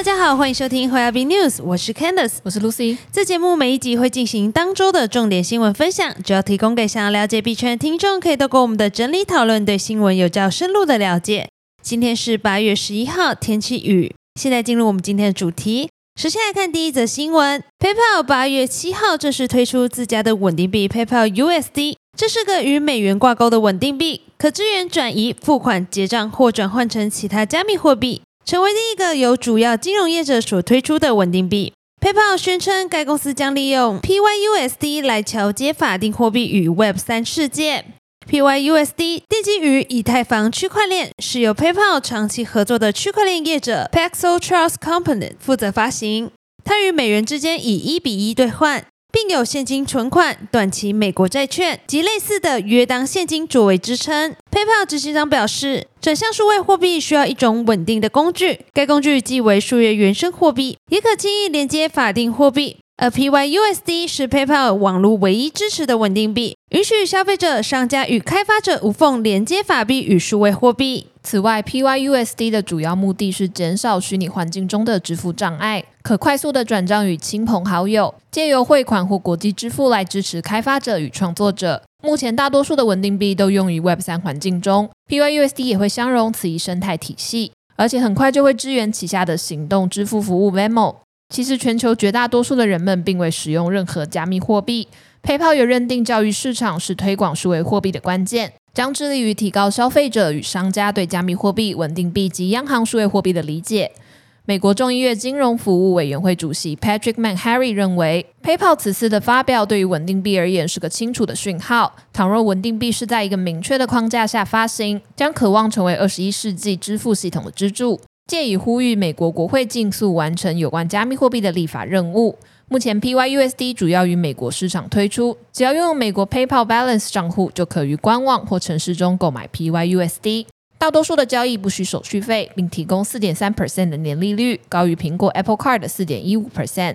大家好，欢迎收听 h o b News，我是 Candice，我是 Lucy。这节目每一集会进行当周的重点新闻分享，主要提供给想要了解币圈的听众，可以透过我们的整理讨论，对新闻有较深入的了解。今天是八月十一号，天气雨。现在进入我们今天的主题。首先来看第一则新闻：PayPal 八月七号正式推出自家的稳定币 PayPal USD，这是个与美元挂钩的稳定币，可支援转移、付款、结账或转换成其他加密货币。成为第一个由主要金融业者所推出的稳定币。PayPal 宣称，该公司将利用 PYUSD 来桥接法定货币与 Web 三世界。PYUSD 奠基于以太坊区块链，是由 PayPal 长期合作的区块链业者 Paxos Trust Company 负责发行。它与美元之间以一比一兑换。并有现金存款、短期美国债券及类似的约当现金作为支撑。PayPal 执行长表示，转向数位货币需要一种稳定的工具，该工具即为数月原生货币，也可轻易连接法定货币。而 PYUSD 是 PayPal 网络唯一支持的稳定币，允许消费者、商家与开发者无缝连接法币与数位货币。此外，PYUSD 的主要目的是减少虚拟环境中的支付障碍，可快速的转账与亲朋好友，借由汇款或国际支付来支持开发者与创作者。目前，大多数的稳定币都用于 Web 三环境中，PYUSD 也会相容此一生态体系，而且很快就会支援旗下的行动支付服务 Venmo。其实，全球绝大多数的人们并未使用任何加密货币。PayPal 也认定教育市场是推广数位货币的关键，将致力于提高消费者与商家对加密货币、稳定币及央行数位货币的理解。美国众议院金融服务委员会主席 Patrick McHenry 认为，PayPal 此次的发表对于稳定币而言是个清楚的讯号。倘若稳定币是在一个明确的框架下发行，将渴望成为二十一世纪支付系统的支柱。借以呼吁美国国会尽速完成有关加密货币的立法任务。目前 pyusd 主要于美国市场推出只要拥有美国 paypal balance 账户就可于官网或城市中购买 pyusd 大多数的交易不需手续费并提供四点三 percent 的年利率高于苹果 apple card 的四点一五 percent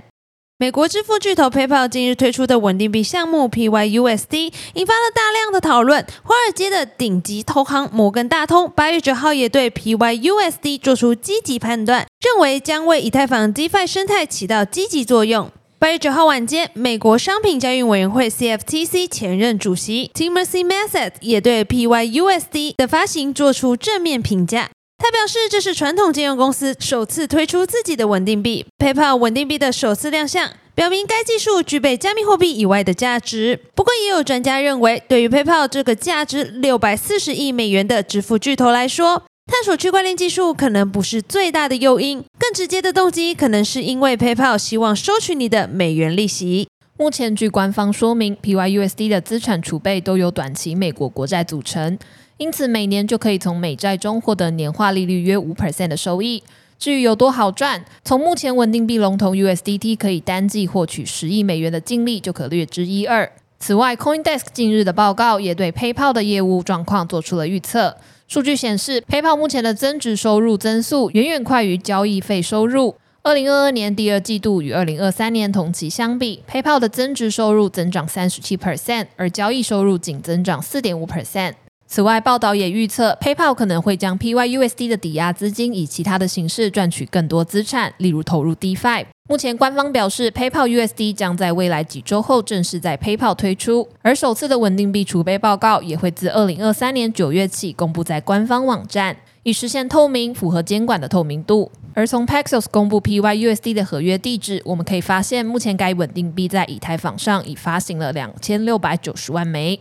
美国支付巨头 PayPal 近日推出的稳定币项目 PYUSD 引发了大量的讨论。华尔街的顶级投行摩根大通八月九号也对 PYUSD 做出积极判断，认为将为以太坊 DeFi 生态起到积极作用。八月九号晚间，美国商品交易委员会 CFTC 前任主席 Timothy Massad 也对 PYUSD 的发行做出正面评价。他表示，这是传统金融公司首次推出自己的稳定币 PayPal 稳定币的首次亮相，表明该技术具备加密货币以外的价值。不过，也有专家认为，对于 PayPal 这个价值六百四十亿美元的支付巨头来说，探索区块链技术可能不是最大的诱因，更直接的动机可能是因为 PayPal 希望收取你的美元利息。目前，据官方说明，PYUSD 的资产储备都由短期美国国债组成。因此，每年就可以从美债中获得年化利率约五 percent 的收益。至于有多好赚，从目前稳定币龙头 USDT 可以单季获取十亿美元的净利就可略知一二。此外，CoinDesk 近日的报告也对 PayPal 的业务状况做出了预测。数据显示，PayPal 目前的增值收入增速远远快于交易费收入。二零二二年第二季度与二零二三年同期相比，PayPal 的增值收入增长三十七 percent，而交易收入仅增长四点五 percent。此外，报道也预测，PayPal 可能会将 PYUSD 的抵押资金以其他的形式赚取更多资产，例如投入 DeFi。目前官方表示，PayPal USD 将在未来几周后正式在 PayPal 推出，而首次的稳定币储备报告也会自二零二三年九月起公布在官方网站，以实现透明、符合监管的透明度。而从 Paxos 公布 PYUSD 的合约地址，我们可以发现，目前该稳定币在以太坊上已发行了两千六百九十万枚。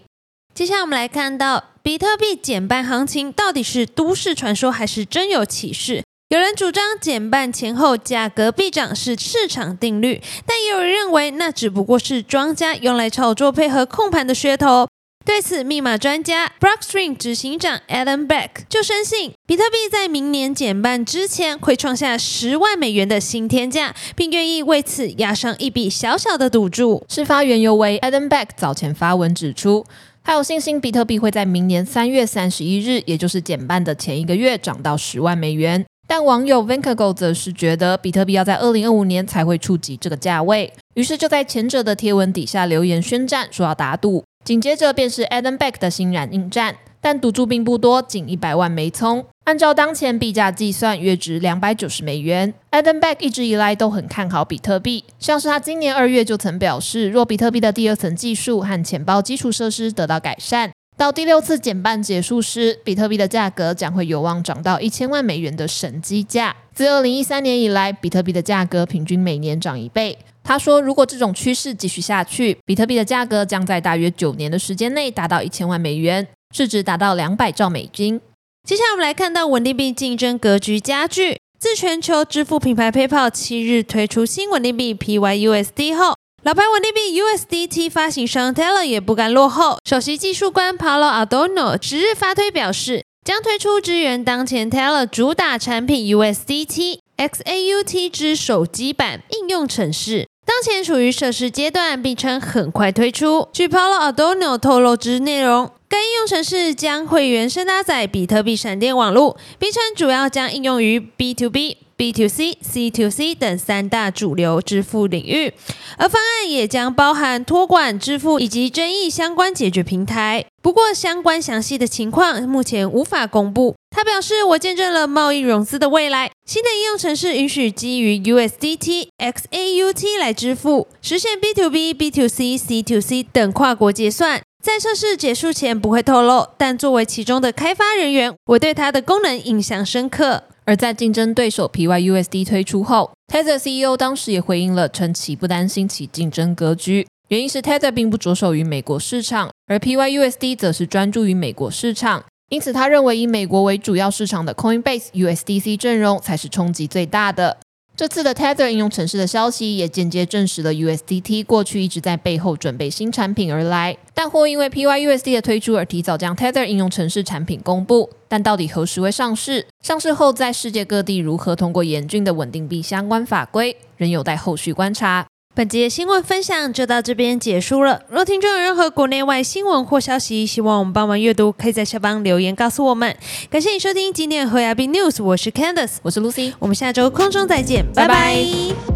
接下来我们来看到比特币减半行情到底是都市传说还是真有其事？有人主张减半前后价格必涨是市场定律，但也有人认为那只不过是庄家用来炒作配合控盘的噱头。对此，密码专家 Blockstream 执行长 Adam Beck 就深信比特币在明年减半之前会创下十万美元的新天价，并愿意为此押上一笔小小的赌注。事发缘由为 Adam Beck 早前发文指出。他有信心，比特币会在明年三月三十一日，也就是减半的前一个月，涨到十万美元。但网友 Vinkago 则是觉得，比特币要在二零二五年才会触及这个价位，于是就在前者的贴文底下留言宣战，说要打赌。紧接着便是 Adam Beck 的欣然应战，但赌注并不多，仅一百万枚葱。按照当前币价计算，约值两百九十美元。Adam Back 一直以来都很看好比特币，像是他今年二月就曾表示，若比特币的第二层技术和钱包基础设施得到改善，到第六次减半结束时，比特币的价格将会有望涨到一千万美元的神机价。自二零一三年以来，比特币的价格平均每年涨一倍。他说，如果这种趋势继续下去，比特币的价格将在大约九年的时间内达到一千万美元，市值达到两百兆美金。接下来我们来看到稳定币竞争格局加剧。自全球支付品牌 PayPal 七日推出新稳定币 PYUSD 后，老牌稳定币 USDT 发行商 Teller 也不甘落后。首席技术官 Paolo adono 十日发推表示，将推出支援当前 Teller 主打产品 USDT XAUT 之手机版应用程式，当前处于测试阶段，并称很快推出。据 Paulo Adorno 透露之内容。该应用程式将会原生搭载比特币闪电网络，并称主要将应用于 B to B、B to C、C to C 等三大主流支付领域，而方案也将包含托管支付以及争议相关解决平台。不过，相关详细的情况目前无法公布。他表示：“我见证了贸易融资的未来。新的应用程式允许基于 USDT、XAUT 来支付，实现 B to B、B to C、C to C 等跨国结算。”在测试结束前不会透露，但作为其中的开发人员，我对它的功能印象深刻。而在竞争对手 PYUSD 推出后，Tether CEO 当时也回应了，称其不担心其竞争格局，原因是 Tether 并不着手于美国市场，而 PYUSD 则是专注于美国市场，因此他认为以美国为主要市场的 Coinbase USDC 阵容才是冲击最大的。这次的 Tether 应用城市的消息也间接证实了 USDT 过去一直在背后准备新产品而来，但或因为 PYUSD 的推出而提早将 Tether 应用城市产品公布。但到底何时会上市？上市后在世界各地如何通过严峻的稳定币相关法规，仍有待后续观察。本节新闻分享就到这边结束了。若听众有任何国内外新闻或消息，希望我们帮忙阅读，可以在下方留言告诉我们。感谢你收听今天的和牙币 News，我是 Candice，我是 Lucy，我们下周空中再见，拜拜。